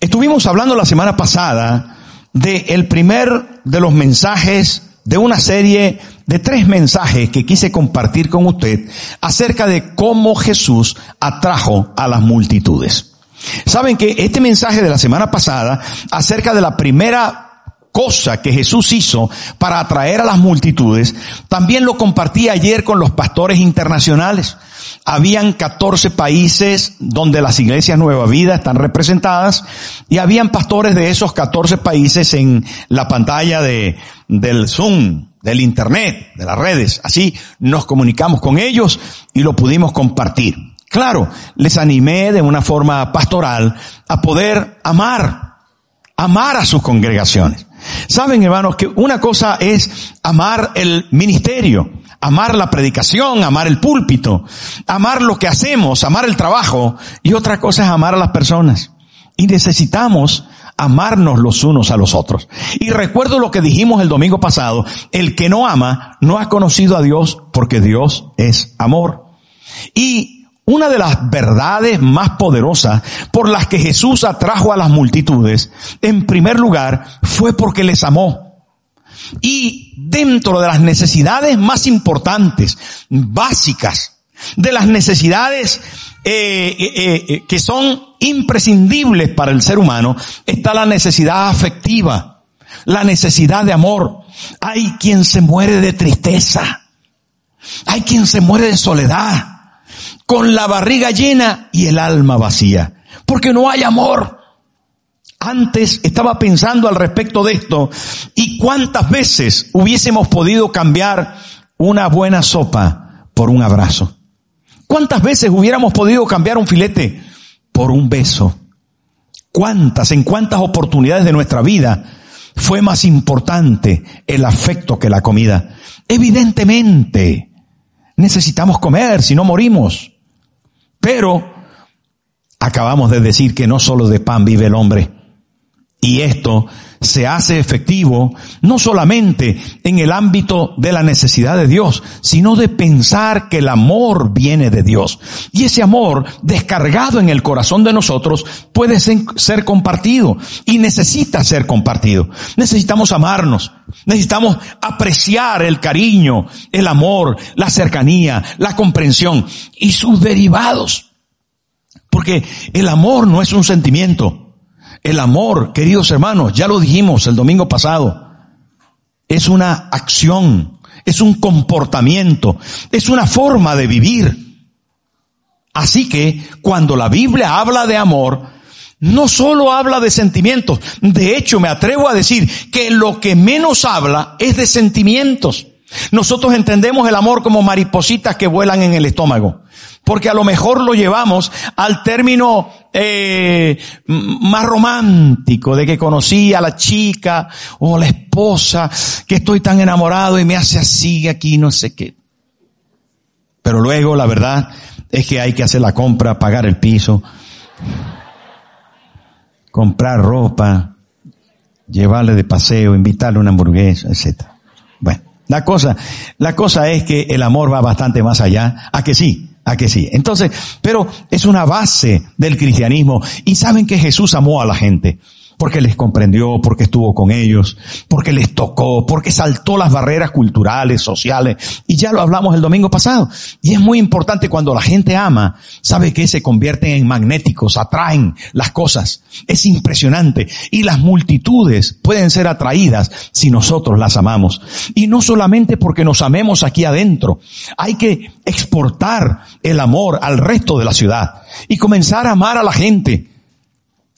Estuvimos hablando la semana pasada de el primer de los mensajes de una serie de tres mensajes que quise compartir con usted acerca de cómo Jesús atrajo a las multitudes. Saben que este mensaje de la semana pasada acerca de la primera cosa que Jesús hizo para atraer a las multitudes, también lo compartí ayer con los pastores internacionales. Habían 14 países donde las iglesias Nueva Vida están representadas y habían pastores de esos 14 países en la pantalla de, del Zoom, del Internet, de las redes. Así nos comunicamos con ellos y lo pudimos compartir. Claro, les animé de una forma pastoral a poder amar, amar a sus congregaciones. Saben, hermanos, que una cosa es amar el ministerio, amar la predicación, amar el púlpito, amar lo que hacemos, amar el trabajo, y otra cosa es amar a las personas. Y necesitamos amarnos los unos a los otros. Y recuerdo lo que dijimos el domingo pasado, el que no ama no ha conocido a Dios porque Dios es amor. Y una de las verdades más poderosas por las que Jesús atrajo a las multitudes, en primer lugar, fue porque les amó. Y dentro de las necesidades más importantes, básicas, de las necesidades eh, eh, eh, que son imprescindibles para el ser humano, está la necesidad afectiva, la necesidad de amor. Hay quien se muere de tristeza, hay quien se muere de soledad, con la barriga llena y el alma vacía, porque no hay amor. Antes estaba pensando al respecto de esto y cuántas veces hubiésemos podido cambiar una buena sopa por un abrazo. ¿Cuántas veces hubiéramos podido cambiar un filete por un beso? ¿Cuántas, en cuántas oportunidades de nuestra vida fue más importante el afecto que la comida? Evidentemente, necesitamos comer, si no morimos. Pero acabamos de decir que no solo de pan vive el hombre. Y esto se hace efectivo no solamente en el ámbito de la necesidad de Dios, sino de pensar que el amor viene de Dios. Y ese amor descargado en el corazón de nosotros puede ser, compartido y necesita ser compartido. Necesitamos amarnos, necesitamos apreciar el cariño, el amor, la cercanía, la comprensión y sus derivados. Porque el amor no es un sentimiento. El amor, queridos hermanos, ya lo dijimos el domingo pasado, es una acción, es un comportamiento, es una forma de vivir. Así que cuando la Biblia habla de amor, no solo habla de sentimientos, de hecho me atrevo a decir que lo que menos habla es de sentimientos. Nosotros entendemos el amor como maripositas que vuelan en el estómago, porque a lo mejor lo llevamos al término eh, más romántico de que conocí a la chica o la esposa, que estoy tan enamorado y me hace así aquí, no sé qué. Pero luego la verdad es que hay que hacer la compra, pagar el piso, comprar ropa, llevarle de paseo, invitarle una hamburguesa, etc. Bueno. La cosa, la cosa es que el amor va bastante más allá. ¿A que sí? ¿A que sí? Entonces, pero es una base del cristianismo. Y saben que Jesús amó a la gente porque les comprendió, porque estuvo con ellos, porque les tocó, porque saltó las barreras culturales, sociales, y ya lo hablamos el domingo pasado. Y es muy importante cuando la gente ama, sabe que se convierten en magnéticos, atraen las cosas. Es impresionante. Y las multitudes pueden ser atraídas si nosotros las amamos. Y no solamente porque nos amemos aquí adentro, hay que exportar el amor al resto de la ciudad y comenzar a amar a la gente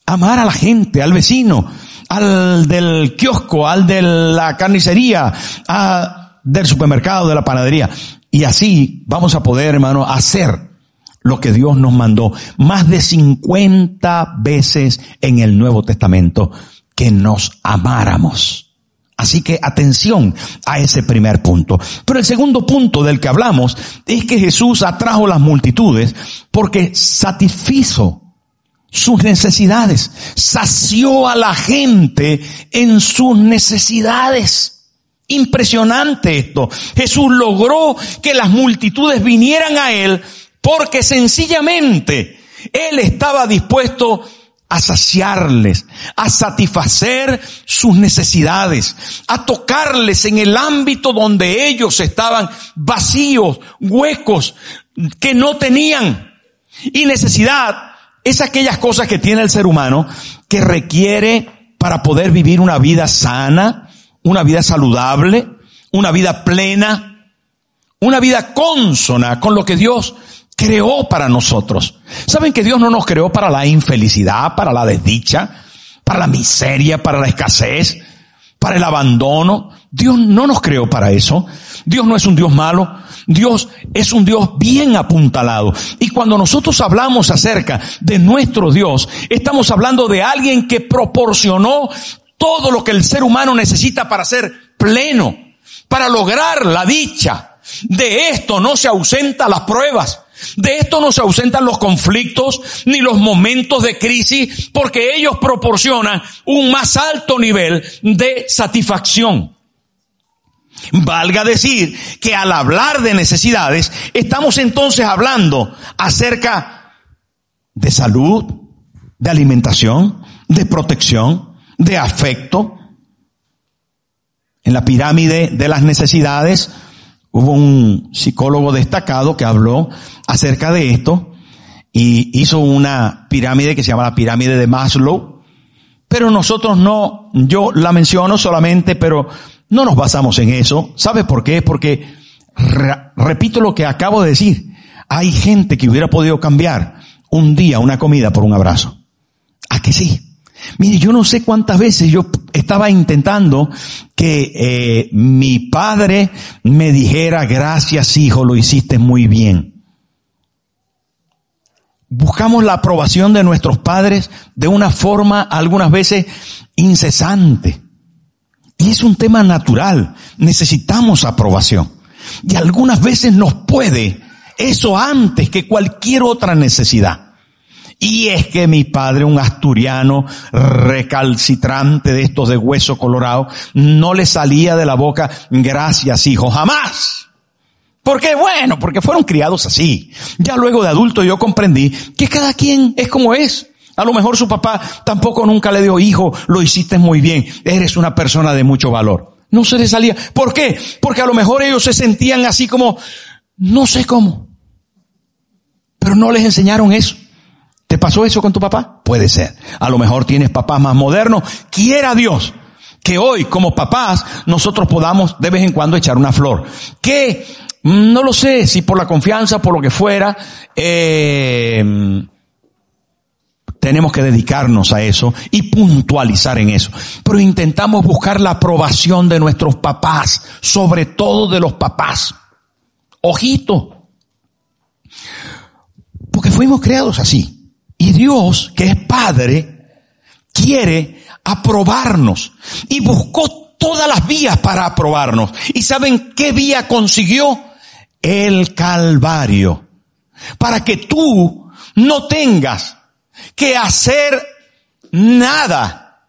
Amar a la gente, al vecino, al del kiosco, al de la carnicería, al del supermercado, de la panadería. Y así vamos a poder, hermano, hacer lo que Dios nos mandó. Más de 50 veces en el Nuevo Testamento que nos amáramos. Así que atención a ese primer punto. Pero el segundo punto del que hablamos es que Jesús atrajo las multitudes porque satisfizo sus necesidades, sació a la gente en sus necesidades. Impresionante esto. Jesús logró que las multitudes vinieran a Él porque sencillamente Él estaba dispuesto a saciarles, a satisfacer sus necesidades, a tocarles en el ámbito donde ellos estaban vacíos, huecos, que no tenían. Y necesidad es aquellas cosas que tiene el ser humano que requiere para poder vivir una vida sana, una vida saludable, una vida plena, una vida consona con lo que Dios creó para nosotros. ¿Saben que Dios no nos creó para la infelicidad, para la desdicha, para la miseria, para la escasez, para el abandono? Dios no nos creó para eso. Dios no es un Dios malo. Dios es un Dios bien apuntalado. Y cuando nosotros hablamos acerca de nuestro Dios, estamos hablando de alguien que proporcionó todo lo que el ser humano necesita para ser pleno, para lograr la dicha. De esto no se ausenta las pruebas. De esto no se ausentan los conflictos ni los momentos de crisis porque ellos proporcionan un más alto nivel de satisfacción. Valga decir que al hablar de necesidades, estamos entonces hablando acerca de salud, de alimentación, de protección, de afecto. En la pirámide de las necesidades hubo un psicólogo destacado que habló acerca de esto y hizo una pirámide que se llama la pirámide de Maslow. Pero nosotros no, yo la menciono solamente, pero no nos basamos en eso. ¿Sabe por qué? Porque, repito lo que acabo de decir, hay gente que hubiera podido cambiar un día una comida por un abrazo. ¿A que sí? Mire, yo no sé cuántas veces yo estaba intentando que eh, mi padre me dijera, gracias hijo, lo hiciste muy bien buscamos la aprobación de nuestros padres de una forma algunas veces incesante. Y es un tema natural. Necesitamos aprobación. Y algunas veces nos puede eso antes que cualquier otra necesidad. Y es que mi padre, un asturiano recalcitrante de estos de hueso colorado, no le salía de la boca, gracias hijo, jamás. ¿Por qué? Bueno, porque fueron criados así. Ya luego de adulto yo comprendí que cada quien es como es. A lo mejor su papá tampoco nunca le dio hijo, lo hiciste muy bien, eres una persona de mucho valor. No se le salía. ¿Por qué? Porque a lo mejor ellos se sentían así como, no sé cómo. Pero no les enseñaron eso. ¿Te pasó eso con tu papá? Puede ser. A lo mejor tienes papás más modernos. Quiera Dios que hoy como papás nosotros podamos de vez en cuando echar una flor. Que no lo sé si por la confianza, por lo que fuera, eh, tenemos que dedicarnos a eso y puntualizar en eso. Pero intentamos buscar la aprobación de nuestros papás, sobre todo de los papás. Ojito. Porque fuimos creados así. Y Dios, que es Padre, quiere aprobarnos. Y buscó todas las vías para aprobarnos. ¿Y saben qué vía consiguió? el Calvario, para que tú no tengas que hacer nada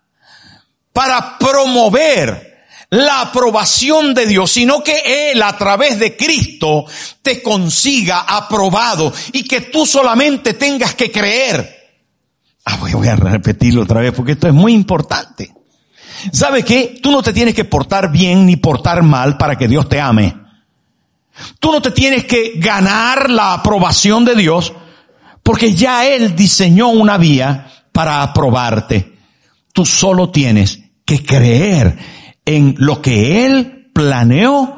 para promover la aprobación de Dios, sino que Él a través de Cristo te consiga aprobado y que tú solamente tengas que creer. Ah, voy a repetirlo otra vez porque esto es muy importante. ¿Sabe qué? Tú no te tienes que portar bien ni portar mal para que Dios te ame. Tú no te tienes que ganar la aprobación de Dios porque ya Él diseñó una vía para aprobarte. Tú solo tienes que creer en lo que Él planeó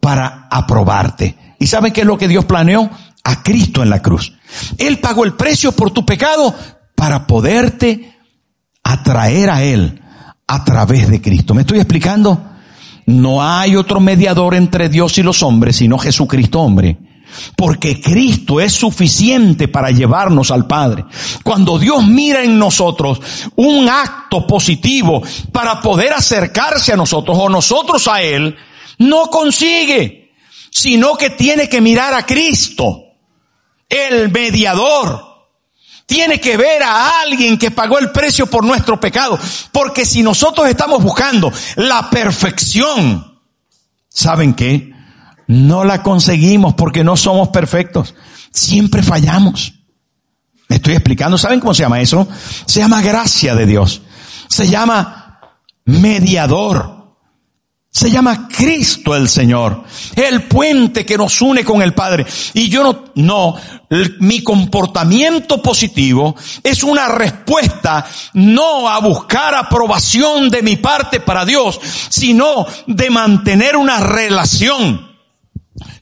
para aprobarte. ¿Y saben qué es lo que Dios planeó? A Cristo en la cruz. Él pagó el precio por tu pecado para poderte atraer a Él a través de Cristo. ¿Me estoy explicando? no hay otro mediador entre Dios y los hombres sino Jesucristo hombre. Porque Cristo es suficiente para llevarnos al Padre. Cuando Dios mira en nosotros un acto positivo para poder acercarse a nosotros o nosotros a Él, no consigue, sino que tiene que mirar a Cristo, el mediador. Tiene que ver a alguien que pagó el precio por nuestro pecado. Porque si nosotros estamos buscando la perfección, ¿saben qué? No la conseguimos porque no somos perfectos. Siempre fallamos. Me estoy explicando. ¿Saben cómo se llama eso? Se llama gracia de Dios. Se llama mediador. Se llama Cristo el Señor. El puente que nos une con el Padre. Y yo no, no, mi comportamiento positivo es una respuesta no a buscar aprobación de mi parte para Dios, sino de mantener una relación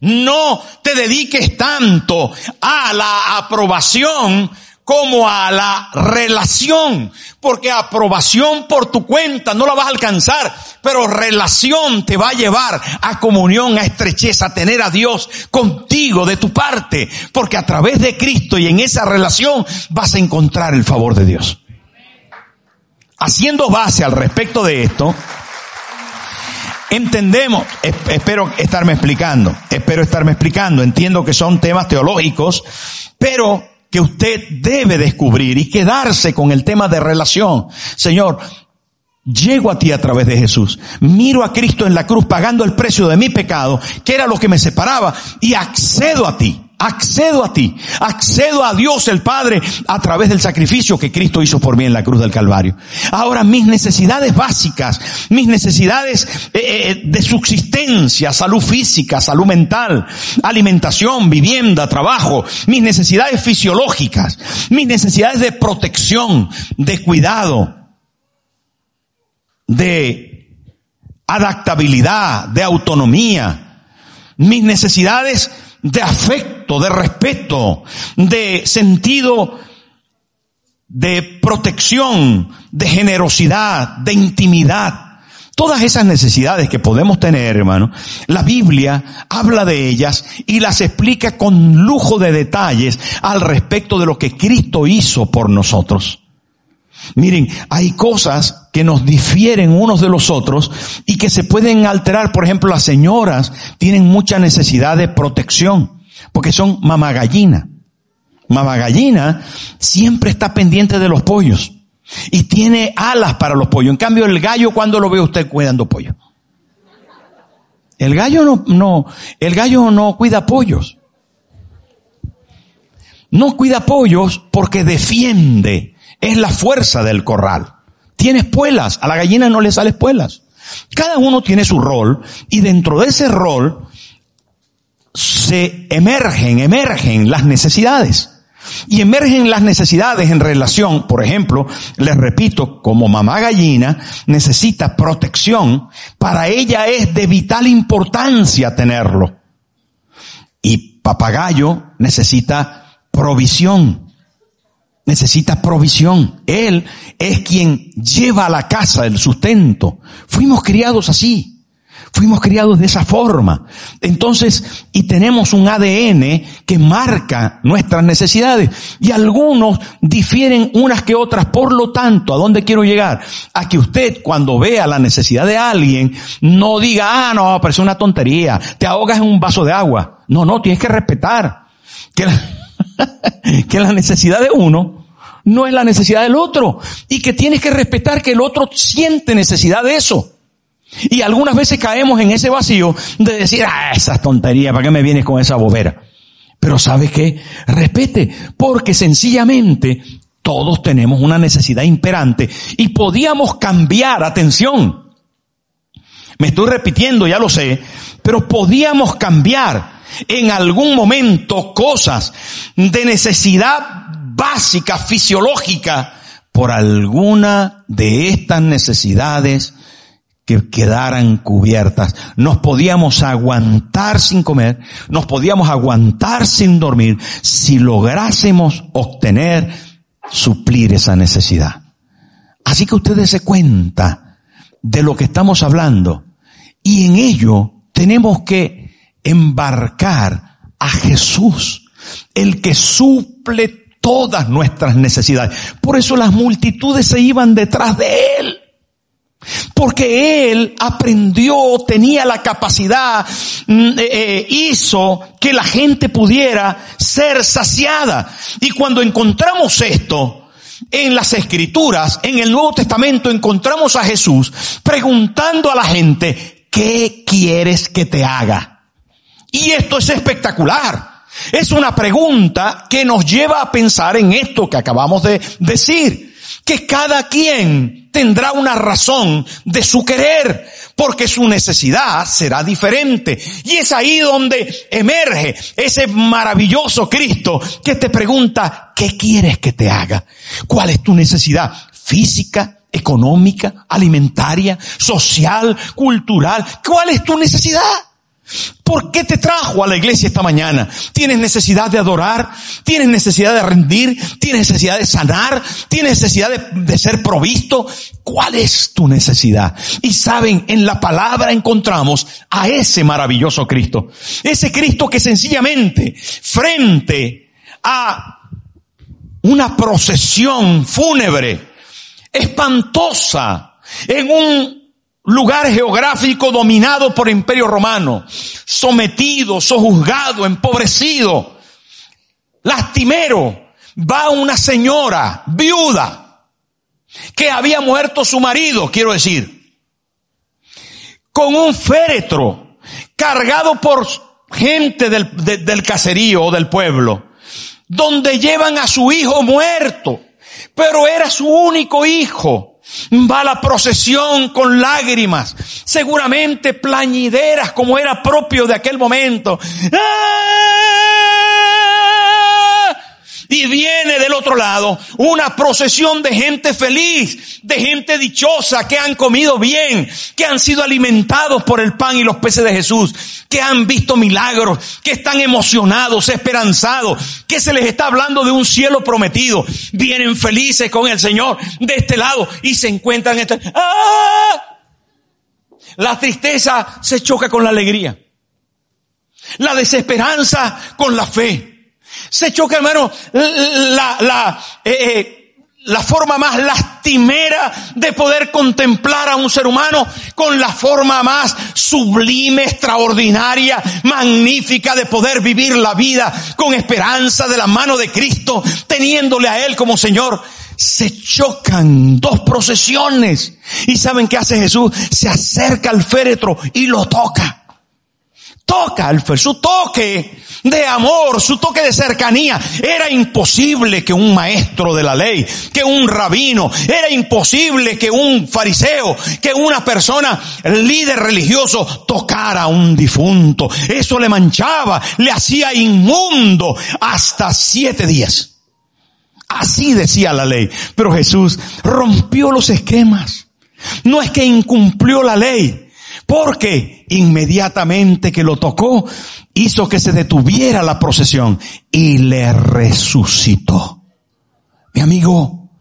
no te dediques tanto a la aprobación como a la relación, porque aprobación por tu cuenta no la vas a alcanzar, pero relación te va a llevar a comunión, a estrecheza, a tener a Dios contigo de tu parte, porque a través de Cristo y en esa relación vas a encontrar el favor de Dios. Haciendo base al respecto de esto, Entendemos, espero estarme explicando, espero estarme explicando, entiendo que son temas teológicos, pero que usted debe descubrir y quedarse con el tema de relación. Señor, llego a ti a través de Jesús, miro a Cristo en la cruz pagando el precio de mi pecado, que era lo que me separaba, y accedo a ti accedo a ti, accedo a Dios el Padre a través del sacrificio que Cristo hizo por mí en la cruz del Calvario. Ahora mis necesidades básicas, mis necesidades eh, eh, de subsistencia, salud física, salud mental, alimentación, vivienda, trabajo, mis necesidades fisiológicas, mis necesidades de protección, de cuidado, de adaptabilidad, de autonomía, mis necesidades de afecto, de respeto, de sentido de protección, de generosidad, de intimidad. Todas esas necesidades que podemos tener, hermano, la Biblia habla de ellas y las explica con lujo de detalles al respecto de lo que Cristo hizo por nosotros. Miren, hay cosas que nos difieren unos de los otros y que se pueden alterar. Por ejemplo, las señoras tienen mucha necesidad de protección porque son mamagallina. Mamagallina siempre está pendiente de los pollos y tiene alas para los pollos. En cambio, el gallo, cuando lo ve usted cuidando pollos? El gallo no, no, el gallo no cuida pollos. No cuida pollos porque defiende es la fuerza del corral. Tiene espuelas, a la gallina no le sale espuelas. Cada uno tiene su rol y dentro de ese rol se emergen, emergen las necesidades. Y emergen las necesidades en relación, por ejemplo, les repito, como mamá gallina necesita protección, para ella es de vital importancia tenerlo. Y papagayo necesita provisión necesita provisión. Él es quien lleva a la casa el sustento. Fuimos criados así. Fuimos criados de esa forma. Entonces, y tenemos un ADN que marca nuestras necesidades. Y algunos difieren unas que otras. Por lo tanto, ¿a dónde quiero llegar? A que usted cuando vea la necesidad de alguien, no diga, ah, no, pero es una tontería. Te ahogas en un vaso de agua. No, no, tienes que respetar. Que la, que la necesidad de uno no es la necesidad del otro y que tienes que respetar que el otro siente necesidad de eso. Y algunas veces caemos en ese vacío de decir, ah, esas tonterías, ¿para qué me vienes con esa bobera? Pero ¿sabes qué? Respete, porque sencillamente todos tenemos una necesidad imperante y podíamos cambiar, atención. Me estoy repitiendo, ya lo sé, pero podíamos cambiar en algún momento cosas de necesidad básica, fisiológica, por alguna de estas necesidades que quedaran cubiertas. Nos podíamos aguantar sin comer, nos podíamos aguantar sin dormir si lográsemos obtener, suplir esa necesidad. Así que ustedes se cuenta de lo que estamos hablando Y en ello tenemos que embarcar a Jesús, el que suple todas nuestras necesidades. Por eso las multitudes se iban detrás de él. Porque él aprendió, tenía la capacidad, mm, eh, eh, hizo que la gente pudiera ser saciada. Y cuando encontramos esto en las escrituras, en el Nuevo Testamento, encontramos a Jesús preguntando a la gente, ¿qué quieres que te haga? Y esto es espectacular. Es una pregunta que nos lleva a pensar en esto que acabamos de decir que cada quien tendrá una razón de su querer, porque su necesidad será diferente. Y es ahí donde emerge ese maravilloso Cristo que te pregunta, ¿qué quieres que te haga? ¿Cuál es tu necesidad física? económica, alimentaria, social, cultural. ¿Cuál es tu necesidad? ¿Por qué te trajo a la iglesia esta mañana? ¿Tienes necesidad de adorar? ¿Tienes necesidad de rendir? ¿Tienes necesidad de sanar? ¿Tienes necesidad de, ser provisto? ¿Cuál es tu necesidad? Y saben, en la palabra encontramos a ese maravilloso Cristo. Ese Cristo que sencillamente frente a una procesión fúnebre, espantosa, en un lugar geográfico dominado por el imperio romano, sometido, sojuzgado, empobrecido, lastimero, va una señora viuda que había muerto su marido, quiero decir, con un féretro cargado por gente del, de, del caserío o del pueblo, donde llevan a su hijo muerto, pero era su único hijo Va la procesión con lágrimas, seguramente plañideras como era propio de aquel momento. Y viene del otro lado una procesión de gente feliz, de gente dichosa, que han comido bien, que han sido alimentados por el pan y los peces de Jesús, que han visto milagros, que están emocionados, esperanzados, que se les está hablando de un cielo prometido. Vienen felices con el Señor de este lado y se encuentran en este... ¡Ah! La tristeza se choca con la alegría. La desesperanza con la fe. Se choca, hermano, la, la, eh, eh, la forma más lastimera de poder contemplar a un ser humano con la forma más sublime, extraordinaria, magnífica de poder vivir la vida con esperanza de la mano de Cristo, teniéndole a Él como Señor. Se chocan dos procesiones. ¿Y saben qué hace Jesús? Se acerca al féretro y lo toca toca, su toque de amor, su toque de cercanía. Era imposible que un maestro de la ley, que un rabino, era imposible que un fariseo, que una persona líder religioso tocara a un difunto. Eso le manchaba, le hacía inmundo hasta siete días. Así decía la ley. Pero Jesús rompió los esquemas. No es que incumplió la ley, porque inmediatamente que lo tocó, hizo que se detuviera la procesión y le resucitó. Mi amigo,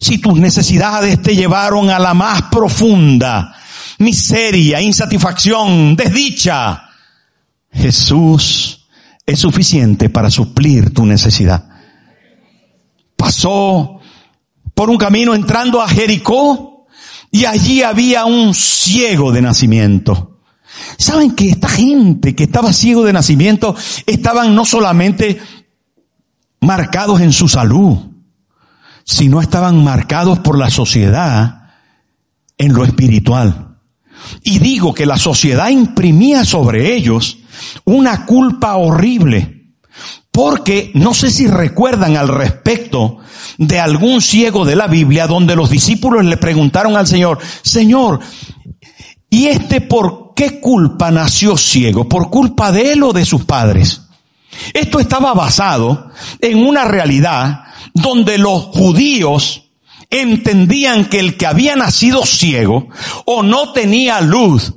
si tus necesidades te llevaron a la más profunda miseria, insatisfacción, desdicha, Jesús es suficiente para suplir tu necesidad. Pasó por un camino entrando a Jericó, y allí había un ciego de nacimiento. ¿Saben que esta gente que estaba ciego de nacimiento estaban no solamente marcados en su salud, sino estaban marcados por la sociedad en lo espiritual? Y digo que la sociedad imprimía sobre ellos una culpa horrible porque no sé si recuerdan al respecto de algún ciego de la Biblia donde los discípulos le preguntaron al Señor, Señor, ¿y este por qué culpa nació ciego? ¿Por culpa de él o de sus padres? Esto estaba basado en una realidad donde los judíos entendían que el que había nacido ciego o no tenía luz,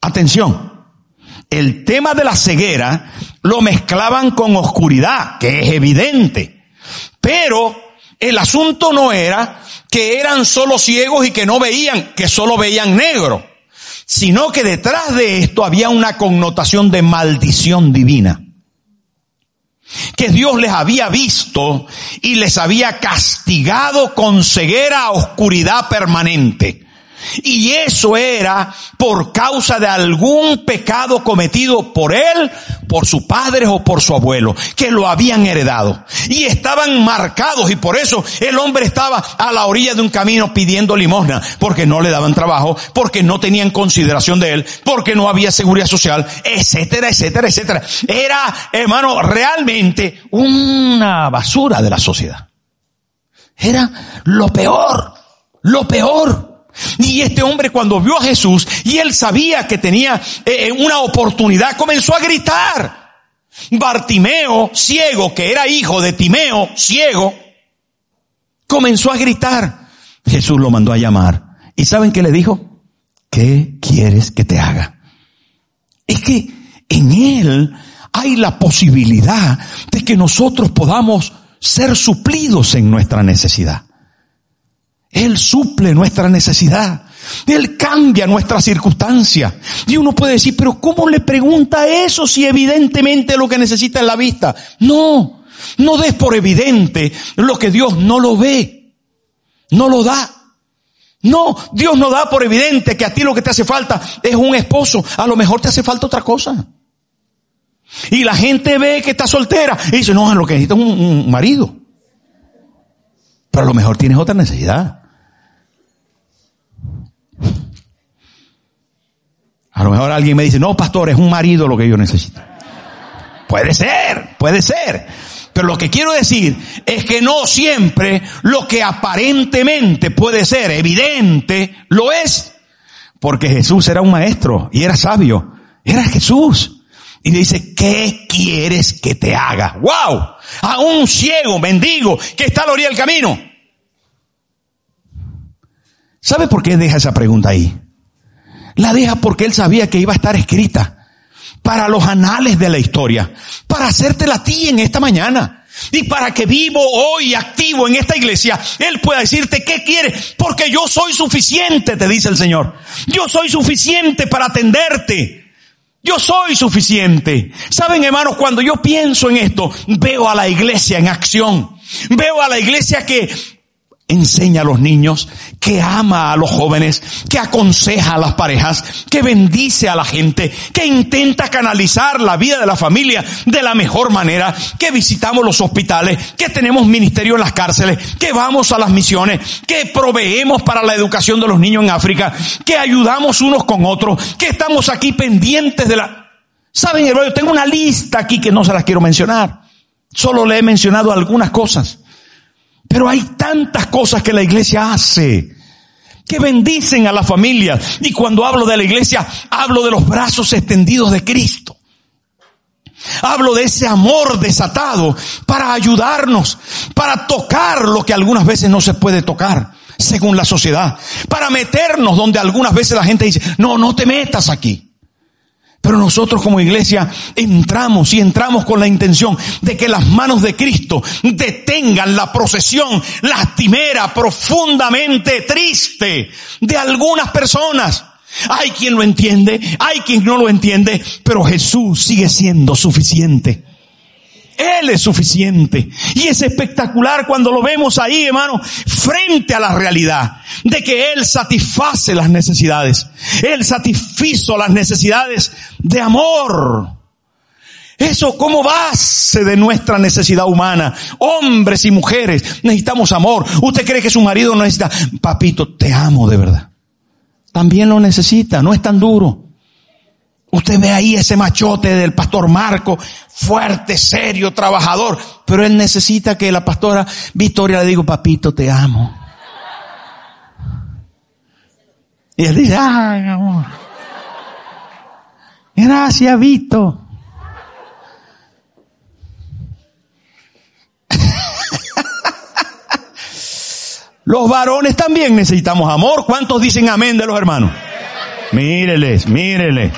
atención, el tema de la ceguera lo mezclaban con oscuridad, que es evidente. Pero el asunto no era que eran solo ciegos y que no veían, que solo veían negro, sino que detrás de esto había una connotación de maldición divina. Que Dios les había visto y les había castigado con ceguera oscuridad permanente. Y eso era por causa de algún pecado cometido por él, por su padre o por su abuelo, que lo habían heredado. Y estaban marcados y por eso el hombre estaba a la orilla de un camino pidiendo limosna, porque no le daban trabajo, porque no tenían consideración de él, porque no había seguridad social, etcétera, etcétera, etcétera. Era, hermano, realmente una basura de la sociedad. Era lo peor, lo peor. Y este hombre cuando vio a Jesús y él sabía que tenía eh, eh, una oportunidad, comenzó a gritar. Bartimeo, ciego, que era hijo de Timeo, ciego, comenzó a gritar. Jesús lo mandó a llamar. ¿Y saben qué le dijo? ¿Qué quieres que te haga? Es que en Él hay la posibilidad de que nosotros podamos ser suplidos en nuestra necesidad. Él suple nuestra necesidad. Él cambia nuestra circunstancia. Y uno puede decir, pero ¿cómo le pregunta eso si evidentemente lo que necesita es la vista? No, no des por evidente lo que Dios no lo ve. No lo da. No, Dios no da por evidente que a ti lo que te hace falta es un esposo. A lo mejor te hace falta otra cosa. Y la gente ve que está soltera y dice, no, lo que necesita es un, un marido. Pero a lo mejor tienes otra necesidad. A lo mejor alguien me dice, no, pastor, es un marido lo que yo necesito. Puede ser, puede ser. Pero lo que quiero decir es que no siempre lo que aparentemente puede ser evidente lo es. Porque Jesús era un maestro y era sabio. Era Jesús. Y le dice, ¿qué quieres que te haga? ¡Wow! A un ciego, mendigo, que está a la orilla del camino. ¿Sabe por qué deja esa pregunta ahí? La deja porque él sabía que iba a estar escrita para los anales de la historia, para hacértela a ti en esta mañana. Y para que vivo hoy activo en esta iglesia, Él pueda decirte qué quiere, porque yo soy suficiente, te dice el Señor. Yo soy suficiente para atenderte. Yo soy suficiente. Saben, hermanos, cuando yo pienso en esto, veo a la iglesia en acción. Veo a la iglesia que enseña a los niños, que ama a los jóvenes, que aconseja a las parejas, que bendice a la gente, que intenta canalizar la vida de la familia de la mejor manera, que visitamos los hospitales, que tenemos ministerio en las cárceles, que vamos a las misiones, que proveemos para la educación de los niños en África, que ayudamos unos con otros, que estamos aquí pendientes de la... Saben, hermano, tengo una lista aquí que no se las quiero mencionar. Solo le he mencionado algunas cosas. Pero hay tantas cosas que la iglesia hace que bendicen a la familia. Y cuando hablo de la iglesia, hablo de los brazos extendidos de Cristo. Hablo de ese amor desatado para ayudarnos, para tocar lo que algunas veces no se puede tocar, según la sociedad, para meternos donde algunas veces la gente dice, no, no te metas aquí. Pero nosotros como iglesia entramos y entramos con la intención de que las manos de Cristo detengan la procesión lastimera, profundamente triste de algunas personas. Hay quien lo entiende, hay quien no lo entiende, pero Jesús sigue siendo suficiente. Él es suficiente. Y es espectacular cuando lo vemos ahí, hermano, frente a la realidad de que Él satisface las necesidades. Él satisfizo las necesidades de amor. Eso como base de nuestra necesidad humana. Hombres y mujeres necesitamos amor. ¿Usted cree que su marido no necesita? Papito, te amo de verdad. También lo necesita, no es tan duro. Usted ve ahí ese machote del pastor Marco, fuerte, serio, trabajador, pero él necesita que la pastora Victoria le diga, papito, te amo. Y él dice, ay, amor. Gracias, Vito. Los varones también necesitamos amor. ¿Cuántos dicen amén de los hermanos? Míreles, míreles.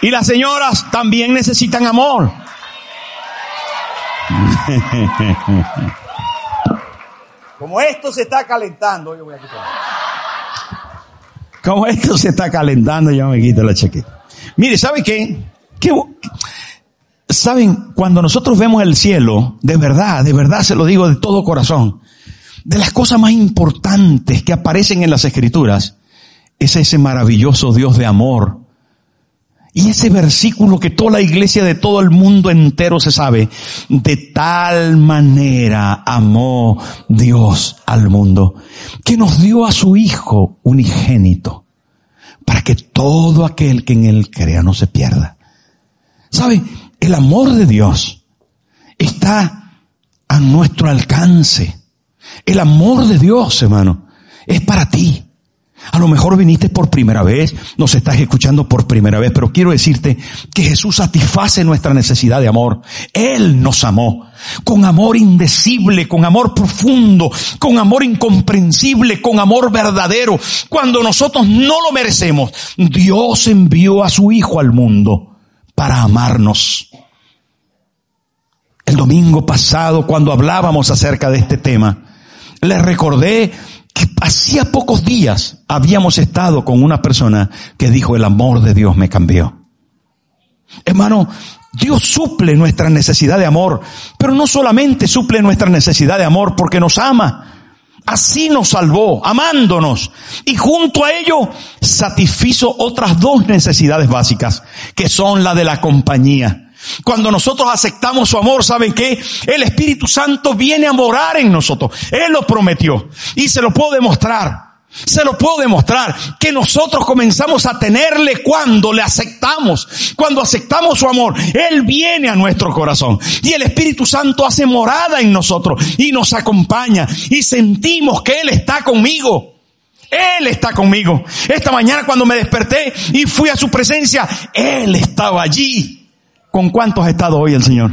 Y las señoras también necesitan amor. como esto se está calentando, yo voy a quitar. Como esto se está calentando, yo me quito la chaqueta. Mire, ¿sabe qué? ¿Qué? Saben, cuando nosotros vemos el cielo, de verdad, de verdad se lo digo de todo corazón, de las cosas más importantes que aparecen en las escrituras, es ese maravilloso Dios de amor. Y ese versículo que toda la iglesia de todo el mundo entero se sabe, de tal manera amó Dios al mundo, que nos dio a su Hijo unigénito, para que todo aquel que en él crea no se pierda. ¿Sabe? El amor de Dios está a nuestro alcance. El amor de Dios, hermano, es para ti. A lo mejor viniste por primera vez, nos estás escuchando por primera vez, pero quiero decirte que Jesús satisface nuestra necesidad de amor. Él nos amó con amor indecible, con amor profundo, con amor incomprensible, con amor verdadero. Cuando nosotros no lo merecemos, Dios envió a su Hijo al mundo para amarnos. El domingo pasado, cuando hablábamos acerca de este tema, les recordé hacía pocos días habíamos estado con una persona que dijo, el amor de Dios me cambió. Hermano, Dios suple nuestra necesidad de amor, pero no solamente suple nuestra necesidad de amor porque nos ama, Así nos salvó, amándonos. Y junto a ello satisfizo otras dos necesidades básicas, que son la de la compañía. Cuando nosotros aceptamos su amor, ¿saben qué? El Espíritu Santo viene a morar en nosotros. Él lo prometió. Y se lo puedo demostrar. Se lo puedo demostrar que nosotros comenzamos a tenerle cuando le aceptamos, cuando aceptamos su amor. Él viene a nuestro corazón y el Espíritu Santo hace morada en nosotros y nos acompaña y sentimos que Él está conmigo. Él está conmigo. Esta mañana cuando me desperté y fui a su presencia, Él estaba allí. ¿Con cuántos ha estado hoy el Señor?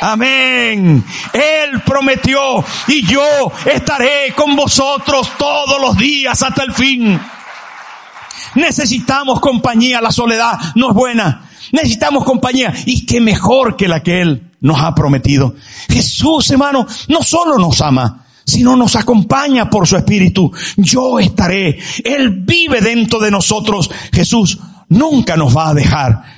Amén. Él prometió y yo estaré con vosotros todos los días hasta el fin. Necesitamos compañía, la soledad no es buena. Necesitamos compañía y qué mejor que la que Él nos ha prometido. Jesús, hermano, no solo nos ama, sino nos acompaña por su espíritu. Yo estaré. Él vive dentro de nosotros. Jesús nunca nos va a dejar.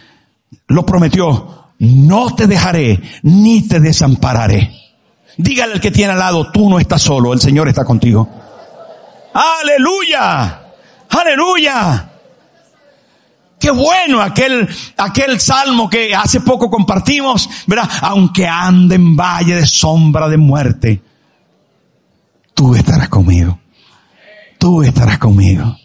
Lo prometió no te dejaré ni te desampararé. Dígale al que tiene al lado, tú no estás solo, el Señor está contigo. Aleluya, aleluya. Qué bueno aquel, aquel salmo que hace poco compartimos, ¿verdad? Aunque ande en valle de sombra de muerte, tú estarás conmigo. Tú estarás conmigo.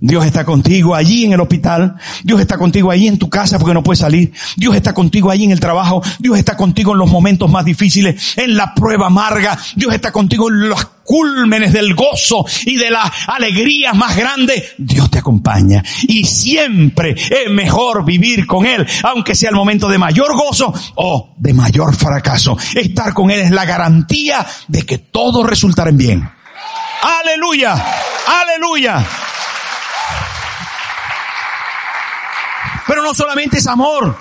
Dios está contigo allí en el hospital. Dios está contigo allí en tu casa porque no puedes salir. Dios está contigo allí en el trabajo. Dios está contigo en los momentos más difíciles, en la prueba amarga. Dios está contigo en los cúlmenes del gozo y de la alegría más grande. Dios te acompaña. Y siempre es mejor vivir con Él, aunque sea el momento de mayor gozo o de mayor fracaso. Estar con Él es la garantía de que todo resultará en bien. Aleluya. Aleluya. Pero no solamente es amor,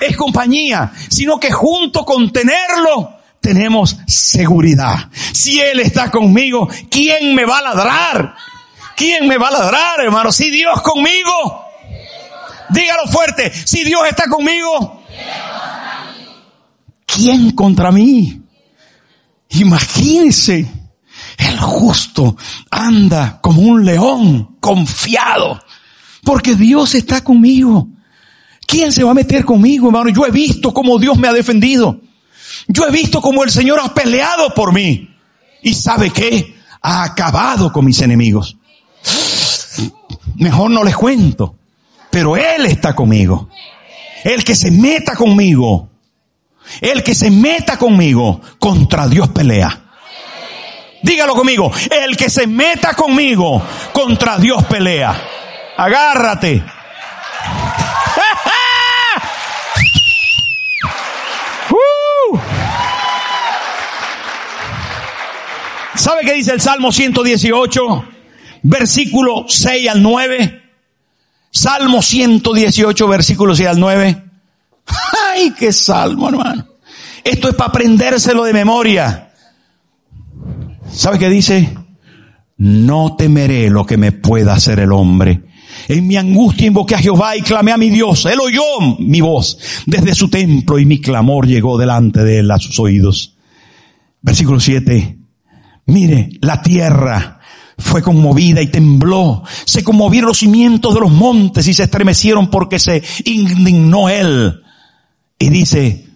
es compañía, sino que junto con tenerlo, tenemos seguridad. Si Él está conmigo, ¿quién me va a ladrar? ¿Quién me va a ladrar, hermano? Si Dios conmigo, dígalo fuerte, si Dios está conmigo, ¿quién contra mí? Imagínese, el justo anda como un león confiado, porque Dios está conmigo. ¿Quién se va a meter conmigo, hermano? Yo he visto cómo Dios me ha defendido. Yo he visto cómo el Señor ha peleado por mí. ¿Y sabe qué? Ha acabado con mis enemigos. Mejor no les cuento. Pero Él está conmigo. El que se meta conmigo. El que se meta conmigo contra Dios pelea. Dígalo conmigo. El que se meta conmigo contra Dios pelea. Agárrate. ¿Sabe qué dice el Salmo 118? Versículo 6 al 9. Salmo 118, versículo 6 al 9. ¡Ay, qué salmo, hermano! Esto es para aprendérselo de memoria. ¿Sabe qué dice? No temeré lo que me pueda hacer el hombre. En mi angustia invoqué a Jehová y clamé a mi Dios. Él oyó mi voz desde su templo y mi clamor llegó delante de él a sus oídos. Versículo 7. Mire, la tierra fue conmovida y tembló. Se conmovieron los cimientos de los montes y se estremecieron porque se indignó él. Y dice,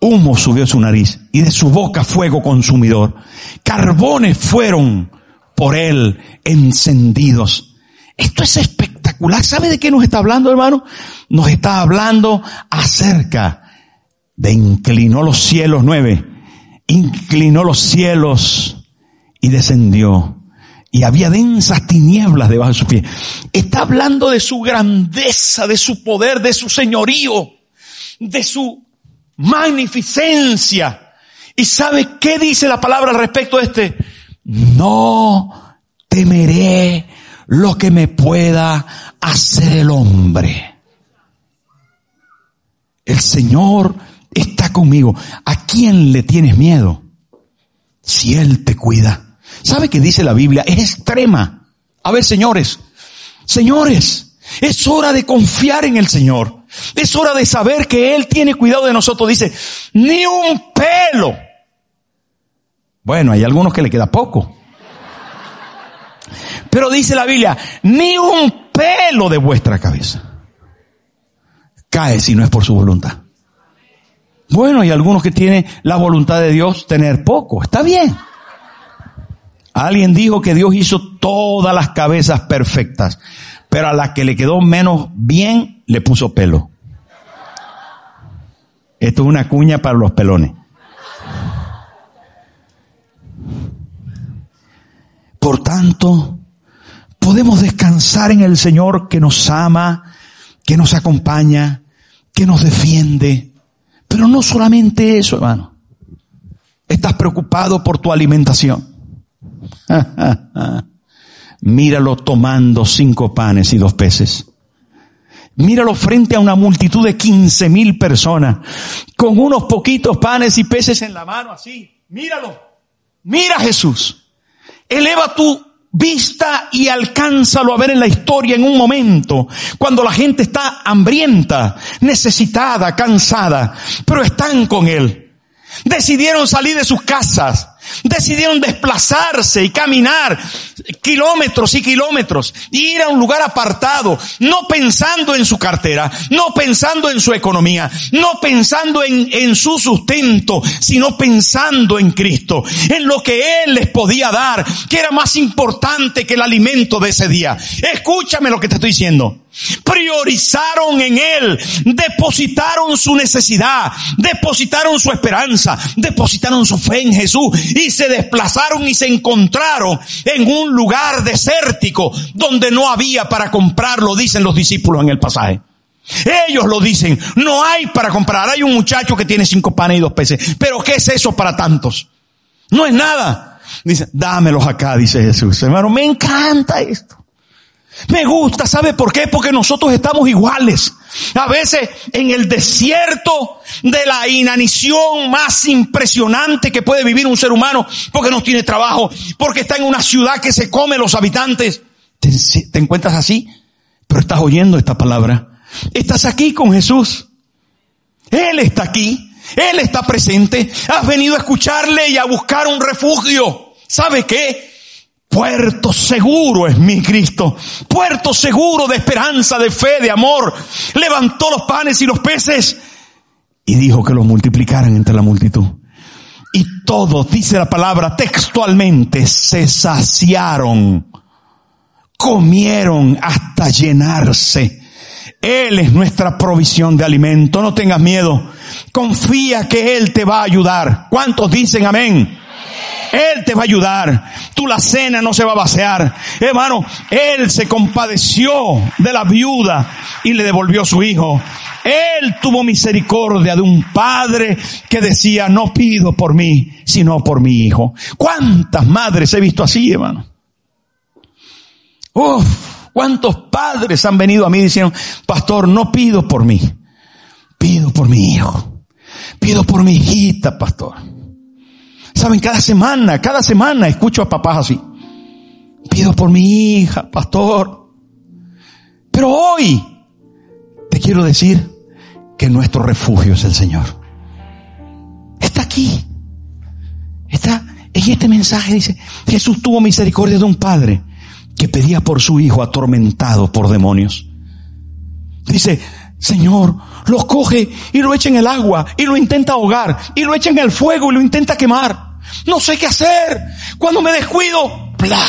humo subió su nariz y de su boca fuego consumidor. Carbones fueron por él encendidos. Esto es espectacular. ¿Sabe de qué nos está hablando, hermano? Nos está hablando acerca de inclinó los cielos nueve, inclinó los cielos y descendió. Y había densas tinieblas debajo de su pie. Está hablando de su grandeza, de su poder, de su señorío, de su magnificencia. ¿Y sabe qué dice la palabra al respecto de este? No temeré lo que me pueda hacer el hombre. El Señor está conmigo. ¿A quién le tienes miedo? Si Él te cuida. ¿Sabe qué dice la Biblia? Es extrema. A ver, señores, señores, es hora de confiar en el Señor. Es hora de saber que Él tiene cuidado de nosotros. Dice, ni un pelo. Bueno, hay algunos que le queda poco. Pero dice la Biblia, ni un pelo de vuestra cabeza cae si no es por su voluntad. Bueno, hay algunos que tienen la voluntad de Dios tener poco. Está bien. Alguien dijo que Dios hizo todas las cabezas perfectas, pero a la que le quedó menos bien le puso pelo. Esto es una cuña para los pelones. Por tanto, podemos descansar en el Señor que nos ama, que nos acompaña, que nos defiende. Pero no solamente eso, hermano. Estás preocupado por tu alimentación. Míralo tomando cinco panes y dos peces. Míralo frente a una multitud de quince mil personas, con unos poquitos panes y peces en la mano, así. Míralo. Mira Jesús. Eleva tu vista y alcánzalo a ver en la historia en un momento, cuando la gente está hambrienta, necesitada, cansada, pero están con Él. Decidieron salir de sus casas, decidieron desplazarse y caminar kilómetros y kilómetros, ir a un lugar apartado, no pensando en su cartera, no pensando en su economía, no pensando en, en su sustento, sino pensando en Cristo, en lo que Él les podía dar, que era más importante que el alimento de ese día. Escúchame lo que te estoy diciendo priorizaron en Él, depositaron su necesidad, depositaron su esperanza, depositaron su fe en Jesús y se desplazaron y se encontraron en un lugar desértico donde no había para comprarlo, dicen los discípulos en el pasaje. Ellos lo dicen, no hay para comprar. Hay un muchacho que tiene cinco panes y dos peces. Pero ¿qué es eso para tantos? No es nada. Dice, dámelos acá, dice Jesús. Hermano, me encanta esto. Me gusta, ¿sabe por qué? Porque nosotros estamos iguales. A veces en el desierto de la inanición más impresionante que puede vivir un ser humano, porque no tiene trabajo, porque está en una ciudad que se come los habitantes. ¿Te, te encuentras así? Pero estás oyendo esta palabra. Estás aquí con Jesús. Él está aquí. Él está presente. Has venido a escucharle y a buscar un refugio. ¿Sabe qué? Puerto seguro es mi Cristo. Puerto seguro de esperanza, de fe, de amor. Levantó los panes y los peces y dijo que los multiplicaran entre la multitud. Y todos, dice la palabra textualmente, se saciaron, comieron hasta llenarse. Él es nuestra provisión de alimento. No tengas miedo. Confía que Él te va a ayudar. ¿Cuántos dicen amén? Él te va a ayudar. Tú la cena no se va a vaciar. Hermano, Él se compadeció de la viuda y le devolvió su hijo. Él tuvo misericordia de un padre que decía, no pido por mí, sino por mi hijo. ¿Cuántas madres he visto así, hermano? Uf, ¿cuántos padres han venido a mí diciendo, pastor, no pido por mí, pido por mi hijo, pido por mi hijita, pastor. Saben, cada semana, cada semana escucho a papás así. Pido por mi hija, pastor. Pero hoy te quiero decir que nuestro refugio es el Señor. Está aquí. Está en este mensaje, dice, Jesús tuvo misericordia de un padre que pedía por su hijo atormentado por demonios. Dice, Señor, lo coge y lo echa en el agua y lo intenta ahogar y lo echa en el fuego y lo intenta quemar. No sé qué hacer. Cuando me descuido, ¡plá!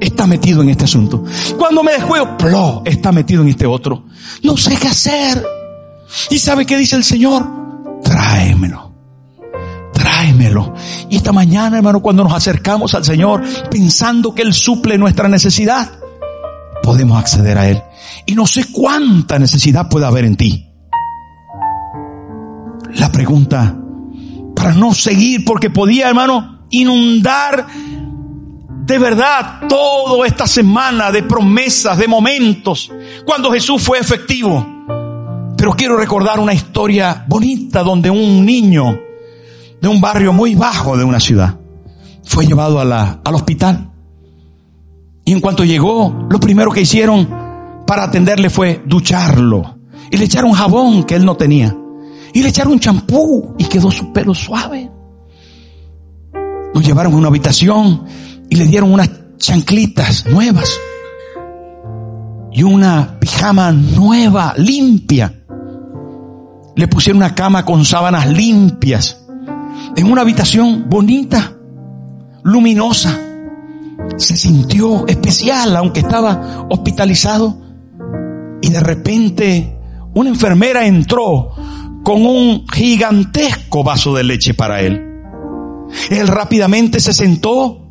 Está metido en este asunto. Cuando me descuido, ¡pló! Está metido en este otro. No sé qué hacer. ¿Y sabe qué dice el Señor? Tráemelo. Tráemelo. Y esta mañana, hermano, cuando nos acercamos al Señor pensando que Él suple nuestra necesidad, podemos acceder a Él. Y no sé cuánta necesidad puede haber en ti. La pregunta, para no seguir, porque podía, hermano, inundar de verdad toda esta semana de promesas, de momentos, cuando Jesús fue efectivo. Pero quiero recordar una historia bonita donde un niño de un barrio muy bajo de una ciudad fue llevado al hospital. Y en cuanto llegó, lo primero que hicieron para atenderle fue ducharlo. Y le echaron jabón que él no tenía. Y le echaron champú y quedó su pelo suave. Lo llevaron a una habitación y le dieron unas chanclitas nuevas. Y una pijama nueva, limpia. Le pusieron una cama con sábanas limpias. En una habitación bonita, luminosa se sintió especial, aunque estaba hospitalizado. Y de repente una enfermera entró con un gigantesco vaso de leche para él. Él rápidamente se sentó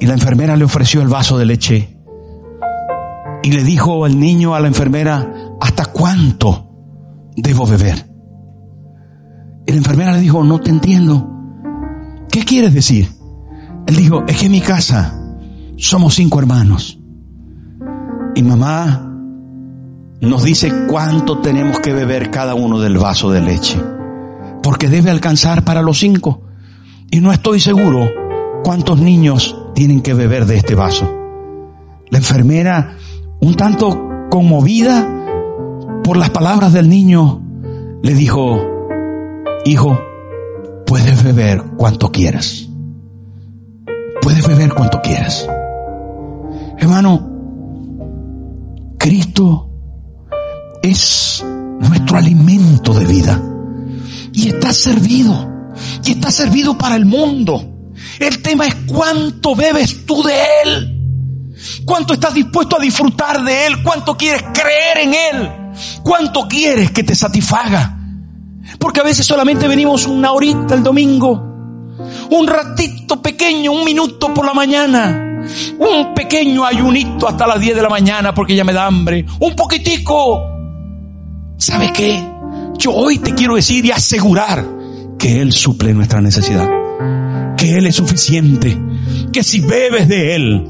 y la enfermera le ofreció el vaso de leche y le dijo al niño a la enfermera, ¿hasta cuánto debo beber? Y la enfermera le dijo, no te entiendo. ¿Qué quieres decir? Él dijo, es que en mi casa somos cinco hermanos. Y mamá nos dice cuánto tenemos que beber cada uno del vaso de leche. Porque debe alcanzar para los cinco. Y no estoy seguro cuántos niños tienen que beber de este vaso. La enfermera, un tanto conmovida por las palabras del niño, le dijo, hijo, puedes beber cuanto quieras. Puedes beber cuanto quieras. Hermano, Cristo es nuestro alimento de vida. Y está servido. Y está servido para el mundo. El tema es cuánto bebes tú de Él. Cuánto estás dispuesto a disfrutar de Él. Cuánto quieres creer en Él. Cuánto quieres que te satisfaga. Porque a veces solamente venimos una horita el domingo, un ratito pequeño, un minuto por la mañana, un pequeño ayunito hasta las 10 de la mañana porque ya me da hambre, un poquitico. ¿Sabe qué? Yo hoy te quiero decir y asegurar que Él suple nuestra necesidad, que Él es suficiente, que si bebes de Él,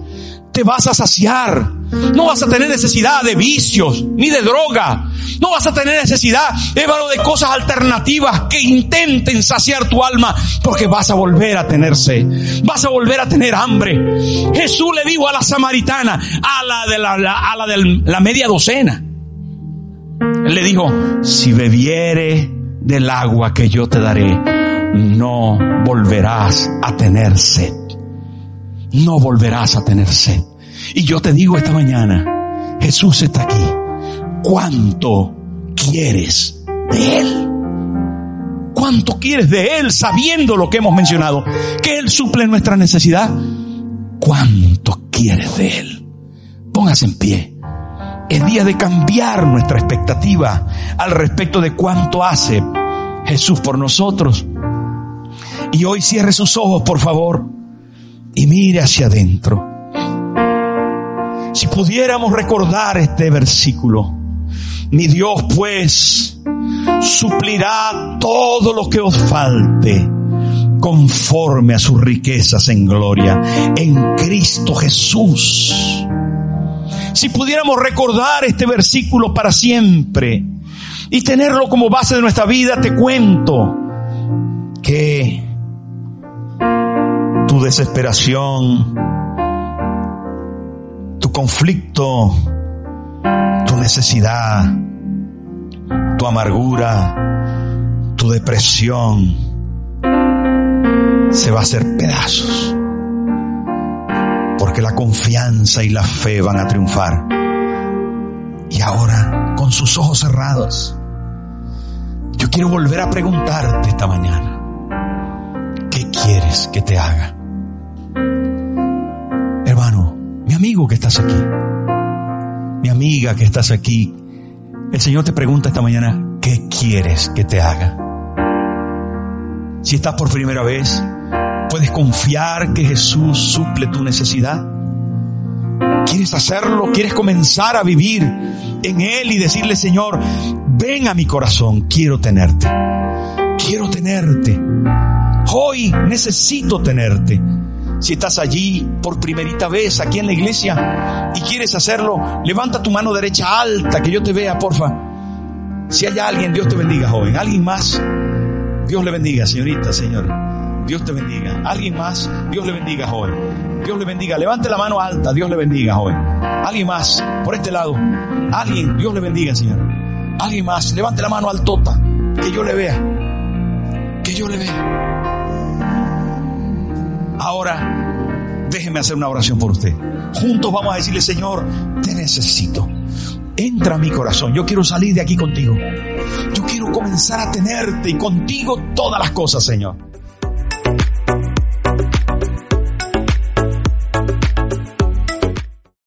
te vas a saciar. No vas a tener necesidad de vicios ni de droga. No vas a tener necesidad, Ébalo, de cosas alternativas que intenten saciar tu alma porque vas a volver a tener sed. Vas a volver a tener hambre. Jesús le dijo a la samaritana, a la de la, a la, de la media docena. Él le dijo, si bebiere del agua que yo te daré, no volverás a tener sed no volverás a tener sed. Y yo te digo esta mañana, Jesús está aquí. ¿Cuánto quieres de Él? ¿Cuánto quieres de Él sabiendo lo que hemos mencionado? Que Él suple nuestra necesidad. ¿Cuánto quieres de Él? Póngase en pie. Es día de cambiar nuestra expectativa al respecto de cuánto hace Jesús por nosotros. Y hoy cierre sus ojos, por favor y mire hacia adentro. Si pudiéramos recordar este versículo, mi Dios pues suplirá todo lo que os falte conforme a sus riquezas en gloria en Cristo Jesús. Si pudiéramos recordar este versículo para siempre y tenerlo como base de nuestra vida, te cuento qué tu desesperación, tu conflicto, tu necesidad, tu amargura, tu depresión se va a hacer pedazos. Porque la confianza y la fe van a triunfar. Y ahora, con sus ojos cerrados, yo quiero volver a preguntarte esta mañana, ¿qué quieres que te haga? Hermano, mi amigo que estás aquí, mi amiga que estás aquí, el Señor te pregunta esta mañana, ¿qué quieres que te haga? Si estás por primera vez, ¿puedes confiar que Jesús suple tu necesidad? ¿Quieres hacerlo? ¿Quieres comenzar a vivir en Él y decirle, Señor, ven a mi corazón, quiero tenerte? Quiero tenerte. Hoy necesito tenerte. Si estás allí por primerita vez aquí en la iglesia y quieres hacerlo, levanta tu mano derecha alta, que yo te vea, porfa. Si hay alguien, Dios te bendiga, joven. ¿Alguien más? Dios le bendiga, señorita, señor. Dios te bendiga. ¿Alguien más? Dios le bendiga, joven. Dios le bendiga. Levante la mano alta. Dios le bendiga, joven. ¿Alguien más? Por este lado. Alguien. Dios le bendiga, señor. ¿Alguien más? Levante la mano altota. Que yo le vea. Que yo le vea. Ahora, déjeme hacer una oración por usted. Juntos vamos a decirle, Señor, te necesito. Entra a mi corazón. Yo quiero salir de aquí contigo. Yo quiero comenzar a tenerte y contigo todas las cosas, Señor.